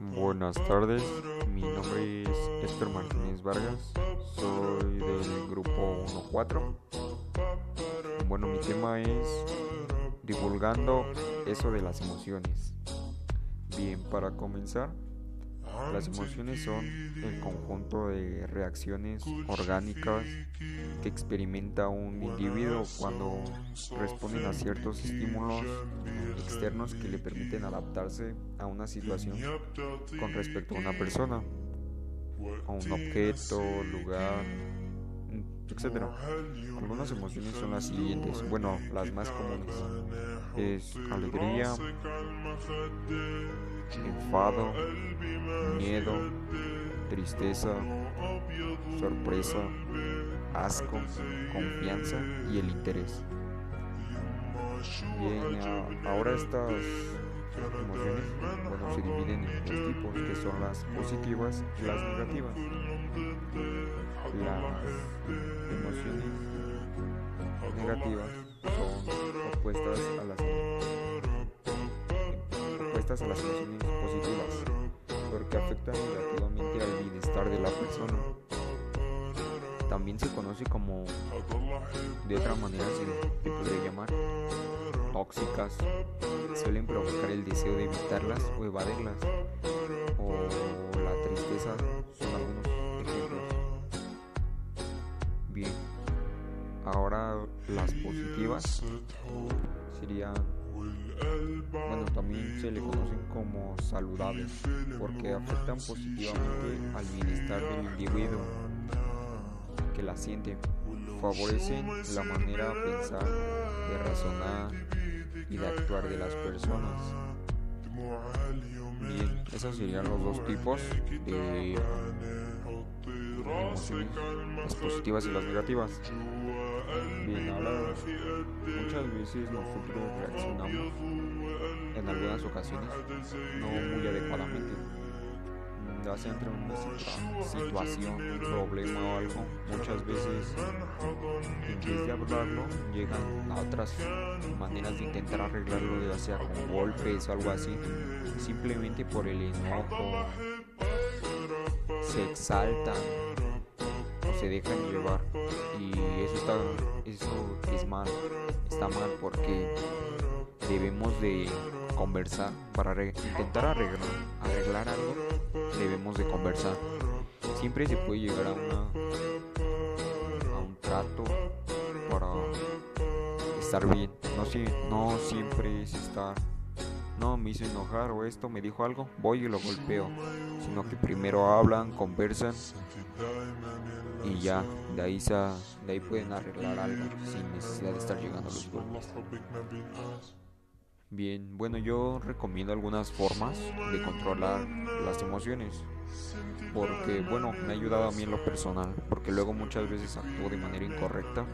Buenas tardes, mi nombre es Héctor Martínez Vargas, soy del grupo 1-4. Bueno, mi tema es divulgando eso de las emociones. Bien, para comenzar, las emociones son el conjunto de reacciones orgánicas que experimenta un individuo cuando responden a ciertos estímulos externos que le permiten adaptarse a una situación con respecto a una persona, a un objeto, lugar, etc. Algunas emociones son las siguientes, bueno, las más comunes. Es alegría, enfado, miedo, tristeza, sorpresa, asco, confianza y el interés. Bien, ahora estas emociones bueno, se dividen en dos tipos, que son las positivas y las negativas. Las emociones negativas son opuestas a las opuestas a las emociones positivas porque afectan negativamente al bienestar de la persona. También se conoce como, de otra manera se, podría llamar, tóxicas. Suelen provocar el deseo de evitarlas o evadirlas. O la tristeza son algunos ejemplos. Bien, ahora las positivas serían bueno, también se le conocen como saludables porque afectan positivamente al bienestar del individuo que la siente, favorecen la manera de pensar, de razonar y de actuar de las personas. Bien, esos serían los dos tipos de emociones, las positivas y las negativas. Bien, ahora muchas veces nosotros reaccionamos. En algunas ocasiones no muy adecuadamente. Ya sea entre una situación, un problema o algo, muchas veces en vez de hablarlo llegan a otras maneras de intentar arreglarlo, ya sea con golpes o algo así, simplemente por el enojo, se exaltan se dejan llevar y eso está eso es mal está mal porque debemos de conversar para intentar arreglar, arreglar algo debemos de conversar. Siempre se puede llegar a una a un trato para estar bien. No, si, no siempre es estar no me hizo enojar o esto me dijo algo, voy y lo golpeo, sino que primero hablan, conversan y ya, de ahí, de ahí pueden arreglar algo sin necesidad de estar llegando a los golpes. Bien, bueno, yo recomiendo algunas formas de controlar las emociones. Porque, bueno, me ha ayudado a mí en lo personal. Porque luego muchas veces actúo de manera incorrecta.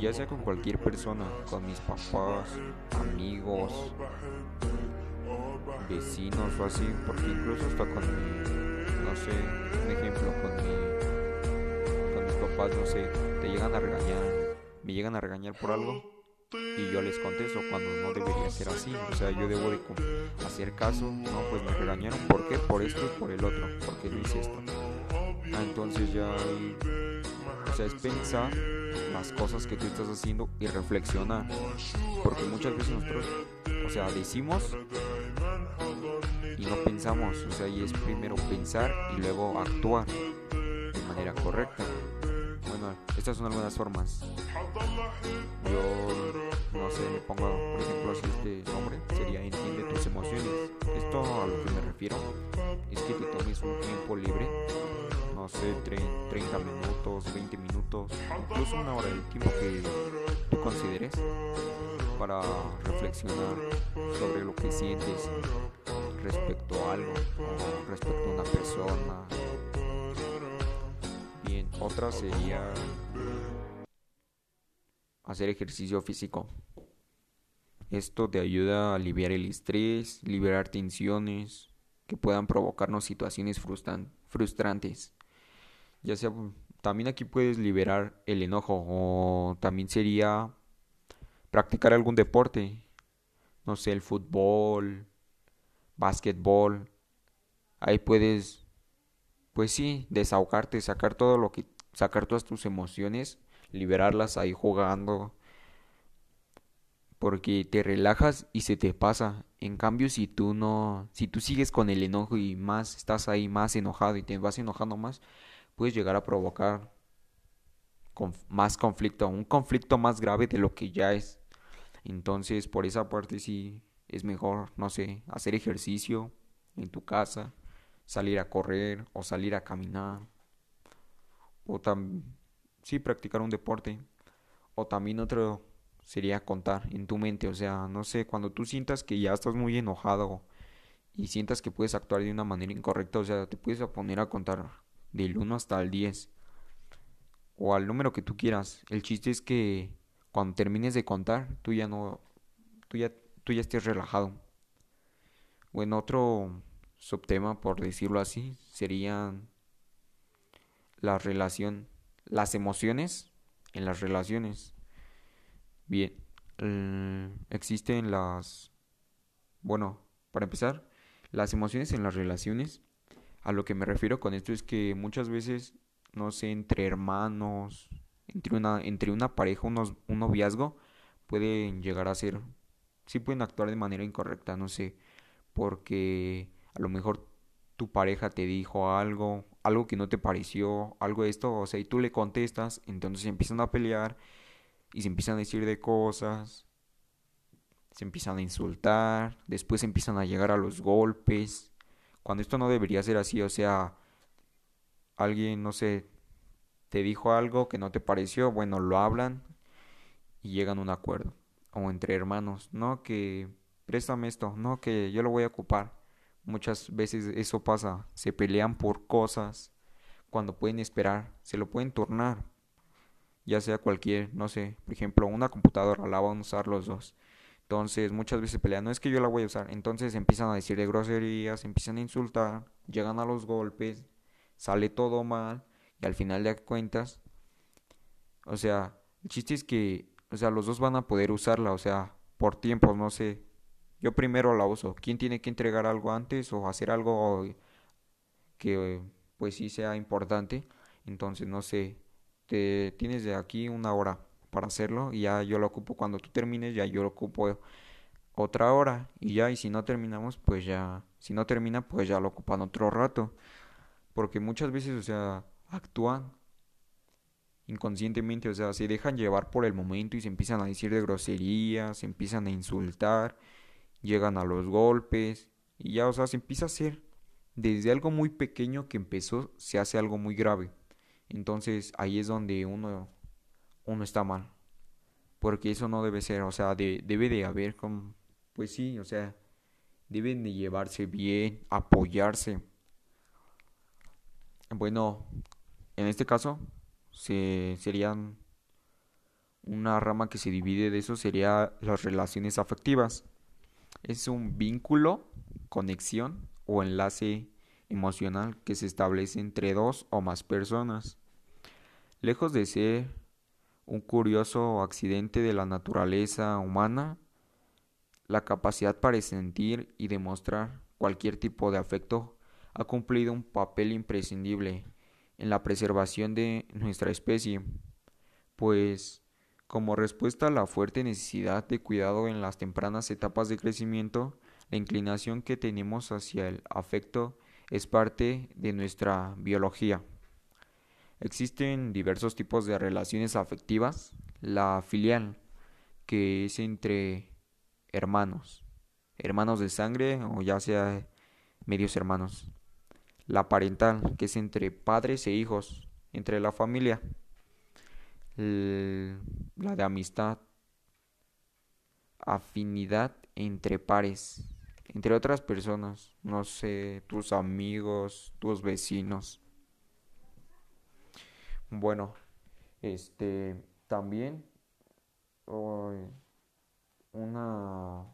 Ya sea con cualquier persona, con mis papás, amigos, vecinos o así. Porque incluso hasta con mi, no sé, un ejemplo, con mi, con mis papás, no sé, te llegan a regañar, me llegan a regañar por algo y yo les contesto cuando no debería ser así. O sea, yo debo de hacer caso. No, pues me regañaron. ¿Por qué? Por esto y por el otro. Porque no hice esto. Ah, entonces ya, o sea, es pensar las cosas que tú estás haciendo y reflexionar. Porque muchas veces nosotros, o sea, decimos y no pensamos. O sea, y es primero pensar y luego actuar de manera correcta. Bueno, estas son algunas formas. Yo, no sé, le pongo, por ejemplo, así este nombre, sería Entiende tus emociones. Esto a lo que me refiero es que te tomes un tiempo libre, no sé, 30 minutos, 20 minutos, incluso una hora del tiempo que tú consideres para reflexionar sobre lo que sientes respecto a algo o respecto a una persona otra sería hacer ejercicio físico. Esto te ayuda a aliviar el estrés, liberar tensiones que puedan provocarnos situaciones frustrantes. Ya sea, también aquí puedes liberar el enojo o también sería practicar algún deporte. No sé, el fútbol, básquetbol, ahí puedes, pues sí, desahogarte, sacar todo lo que, sacar todas tus emociones, liberarlas ahí jugando, porque te relajas y se te pasa. En cambio, si tú no, si tú sigues con el enojo y más estás ahí más enojado y te vas enojando más, puedes llegar a provocar más conflicto, un conflicto más grave de lo que ya es. Entonces, por esa parte sí es mejor, no sé, hacer ejercicio en tu casa, salir a correr o salir a caminar o también sí practicar un deporte o también otro sería contar en tu mente, o sea, no sé, cuando tú sientas que ya estás muy enojado y sientas que puedes actuar de una manera incorrecta, o sea, te puedes poner a contar del 1 hasta el 10 o al número que tú quieras. El chiste es que cuando termines de contar, tú ya no tú ya tú ya estés relajado. Bueno, otro subtema, por decirlo así, serían la relación, las emociones en las relaciones. Bien, existen las... Bueno, para empezar, las emociones en las relaciones, a lo que me refiero con esto es que muchas veces, no sé, entre hermanos, entre una, entre una pareja, unos, un noviazgo, pueden llegar a ser, sí pueden actuar de manera incorrecta, no sé, porque a lo mejor tu pareja te dijo algo, algo que no te pareció, algo de esto, o sea, y tú le contestas, entonces empiezan a pelear y se empiezan a decir de cosas, se empiezan a insultar, después empiezan a llegar a los golpes, cuando esto no debería ser así, o sea, alguien, no sé, te dijo algo que no te pareció, bueno, lo hablan y llegan a un acuerdo, o entre hermanos, no que préstame esto, no que yo lo voy a ocupar. Muchas veces eso pasa, se pelean por cosas cuando pueden esperar, se lo pueden tornar ya sea cualquier, no sé, por ejemplo, una computadora la van a usar los dos. Entonces, muchas veces pelean, no es que yo la voy a usar. Entonces empiezan a decir de groserías, empiezan a insultar, llegan a los golpes, sale todo mal y al final de cuentas, o sea, el chiste es que, o sea, los dos van a poder usarla, o sea, por tiempo, no sé. Yo primero la uso. ¿Quién tiene que entregar algo antes o hacer algo que pues sí sea importante? Entonces, no sé, te tienes de aquí una hora para hacerlo y ya yo lo ocupo. Cuando tú termines, ya yo lo ocupo otra hora y ya y si no terminamos pues ya si no termina pues ya lo ocupan otro rato. Porque muchas veces o sea actúan inconscientemente o sea se dejan llevar por el momento y se empiezan a decir de groserías se empiezan a insultar llegan a los golpes y ya o sea se empieza a hacer desde algo muy pequeño que empezó se hace algo muy grave. Entonces ahí es donde uno, uno está mal. Porque eso no debe ser, o sea, debe de haber como, pues sí, o sea, deben de llevarse bien, apoyarse. Bueno, en este caso, se, serían una rama que se divide de eso sería las relaciones afectivas. Es un vínculo, conexión o enlace emocional que se establece entre dos o más personas. Lejos de ser un curioso accidente de la naturaleza humana, la capacidad para sentir y demostrar cualquier tipo de afecto ha cumplido un papel imprescindible en la preservación de nuestra especie, pues como respuesta a la fuerte necesidad de cuidado en las tempranas etapas de crecimiento, la inclinación que tenemos hacia el afecto es parte de nuestra biología. Existen diversos tipos de relaciones afectivas. La filial, que es entre hermanos, hermanos de sangre o ya sea medios hermanos. La parental, que es entre padres e hijos, entre la familia. la de amistad, afinidad entre pares, entre otras personas, no sé, tus amigos, tus vecinos. Bueno, este también una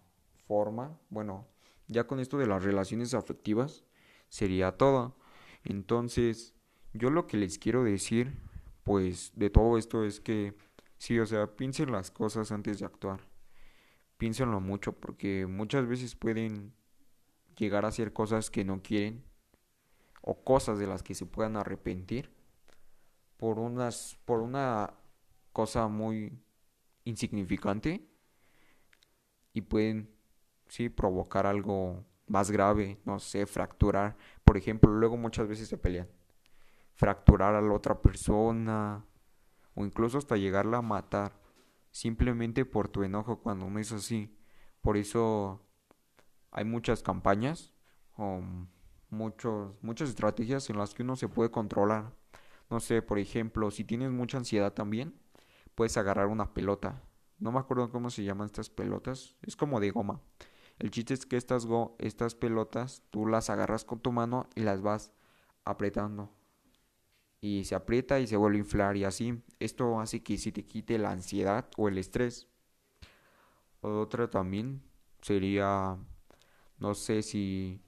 forma, bueno, ya con esto de las relaciones afectivas sería todo. Entonces, yo lo que les quiero decir, pues, de todo esto es que sí, o sea, piensen las cosas antes de actuar piénsenlo mucho porque muchas veces pueden llegar a hacer cosas que no quieren o cosas de las que se puedan arrepentir por unas por una cosa muy insignificante y pueden sí provocar algo más grave, no sé, fracturar, por ejemplo, luego muchas veces se pelean, fracturar a la otra persona o incluso hasta llegarla a matar simplemente por tu enojo cuando no es así. Por eso hay muchas campañas o muchos, muchas estrategias en las que uno se puede controlar. No sé, por ejemplo, si tienes mucha ansiedad también, puedes agarrar una pelota. No me acuerdo cómo se llaman estas pelotas. Es como de goma. El chiste es que estas, go estas pelotas tú las agarras con tu mano y las vas apretando. Y se aprieta y se vuelve a inflar y así. Esto hace que se te quite la ansiedad o el estrés. Otra también sería, no sé si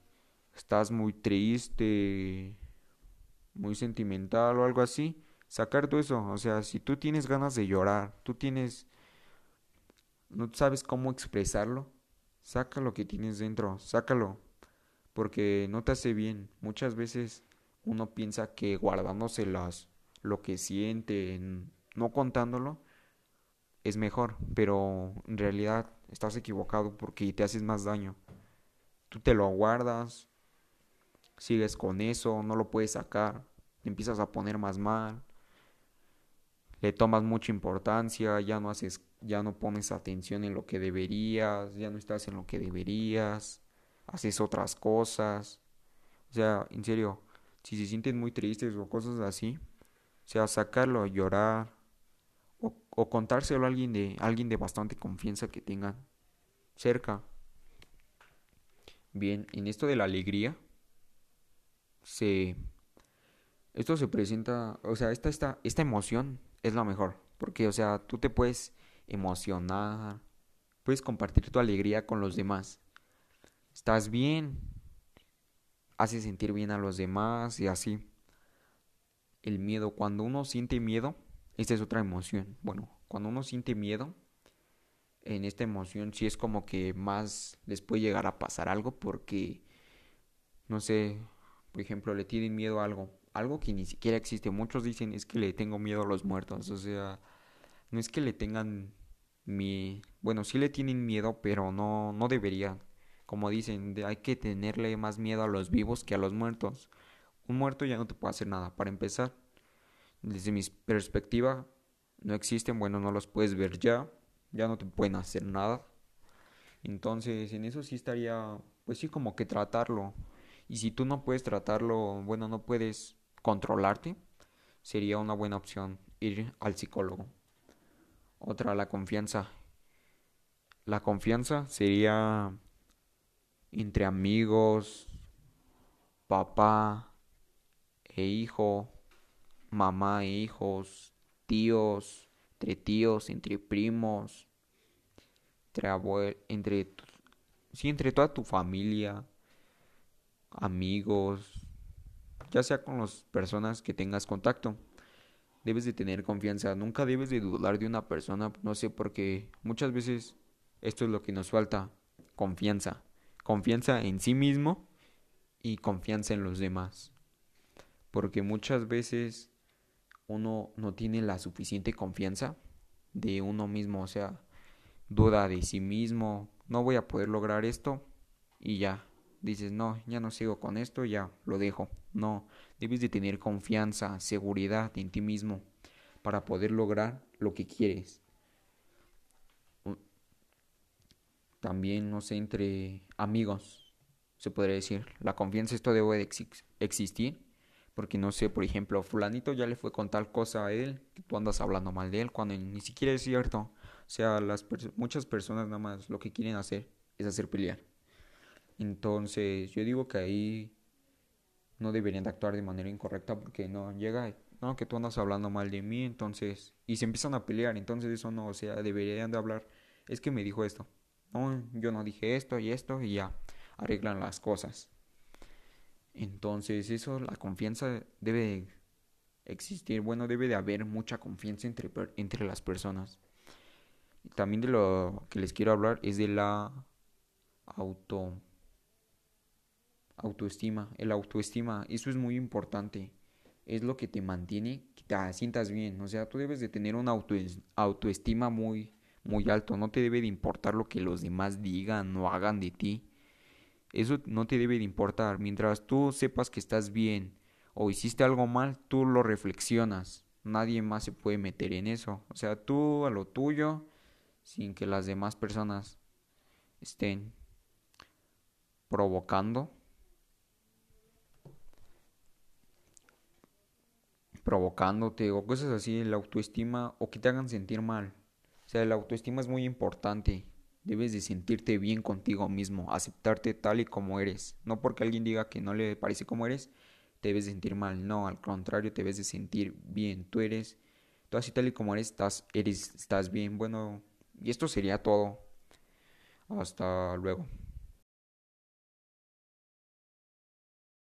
estás muy triste, muy sentimental o algo así, sacar todo eso. O sea, si tú tienes ganas de llorar, tú tienes, no sabes cómo expresarlo, saca lo que tienes dentro, sácalo, porque no te hace bien. Muchas veces uno piensa que guardándoselas, lo que siente, no contándolo, es mejor, pero en realidad estás equivocado porque te haces más daño. Tú te lo guardas, sigues con eso, no lo puedes sacar, te empiezas a poner más mal, le tomas mucha importancia, ya no haces, ya no pones atención en lo que deberías, ya no estás en lo que deberías, haces otras cosas. O sea, en serio, si se sienten muy tristes o cosas así, o sea, sacarlo, llorar o, o contárselo a alguien de alguien de bastante confianza que tengan cerca. Bien, en esto de la alegría se esto se presenta, o sea, esta, esta, esta emoción es la mejor, porque, o sea, tú te puedes emocionar, puedes compartir tu alegría con los demás. Estás bien, hace sentir bien a los demás y así. El miedo, cuando uno siente miedo, esta es otra emoción. Bueno, cuando uno siente miedo, en esta emoción sí es como que más les puede llegar a pasar algo porque, no sé, por ejemplo, le tienen miedo a algo, algo que ni siquiera existe. Muchos dicen es que le tengo miedo a los muertos, o sea, no es que le tengan mi, bueno, sí le tienen miedo, pero no no deberían. Como dicen, hay que tenerle más miedo a los vivos que a los muertos. Un muerto ya no te puede hacer nada. Para empezar, desde mi perspectiva, no existen, bueno, no los puedes ver ya ya no te pueden hacer nada. Entonces, en eso sí estaría, pues sí, como que tratarlo. Y si tú no puedes tratarlo, bueno, no puedes controlarte, sería una buena opción ir al psicólogo. Otra, la confianza. La confianza sería entre amigos, papá e hijo, mamá e hijos, tíos, entre tíos, entre primos, entre abuelos, entre, sí, entre toda tu familia, amigos, ya sea con las personas que tengas contacto. Debes de tener confianza, nunca debes de dudar de una persona, no sé, porque muchas veces esto es lo que nos falta, confianza, confianza en sí mismo y confianza en los demás. Porque muchas veces uno no tiene la suficiente confianza de uno mismo, o sea, duda de sí mismo, no voy a poder lograr esto y ya, dices, no, ya no sigo con esto, ya lo dejo. No, debes de tener confianza, seguridad en ti mismo para poder lograr lo que quieres. También, no sé, entre amigos, se podría decir, la confianza esto debe de existir porque no sé, por ejemplo, fulanito ya le fue con tal cosa a él, que tú andas hablando mal de él, cuando ni siquiera es cierto. O sea, las muchas personas nada más lo que quieren hacer es hacer pelear. Entonces, yo digo que ahí no deberían de actuar de manera incorrecta porque no llega, no, que tú andas hablando mal de mí, entonces, y se empiezan a pelear, entonces eso no, o sea, deberían de hablar, es que me dijo esto, no, yo no dije esto y esto y ya, arreglan las cosas. Entonces eso, la confianza debe existir, bueno, debe de haber mucha confianza entre, entre las personas. También de lo que les quiero hablar es de la auto autoestima. El autoestima, eso es muy importante. Es lo que te mantiene que te sientas bien. O sea, tú debes de tener una autoestima muy, muy alto. No te debe de importar lo que los demás digan o hagan de ti. Eso no te debe de importar. Mientras tú sepas que estás bien o hiciste algo mal, tú lo reflexionas. Nadie más se puede meter en eso. O sea, tú a lo tuyo sin que las demás personas estén provocando provocándote o cosas así, la autoestima o que te hagan sentir mal. O sea, la autoestima es muy importante. Debes de sentirte bien contigo mismo, aceptarte tal y como eres. No porque alguien diga que no le parece como eres, te debes de sentir mal. No, al contrario, te debes de sentir bien. Tú eres, tú así tal y como eres, estás, eres, estás bien. Bueno, y esto sería todo. Hasta luego.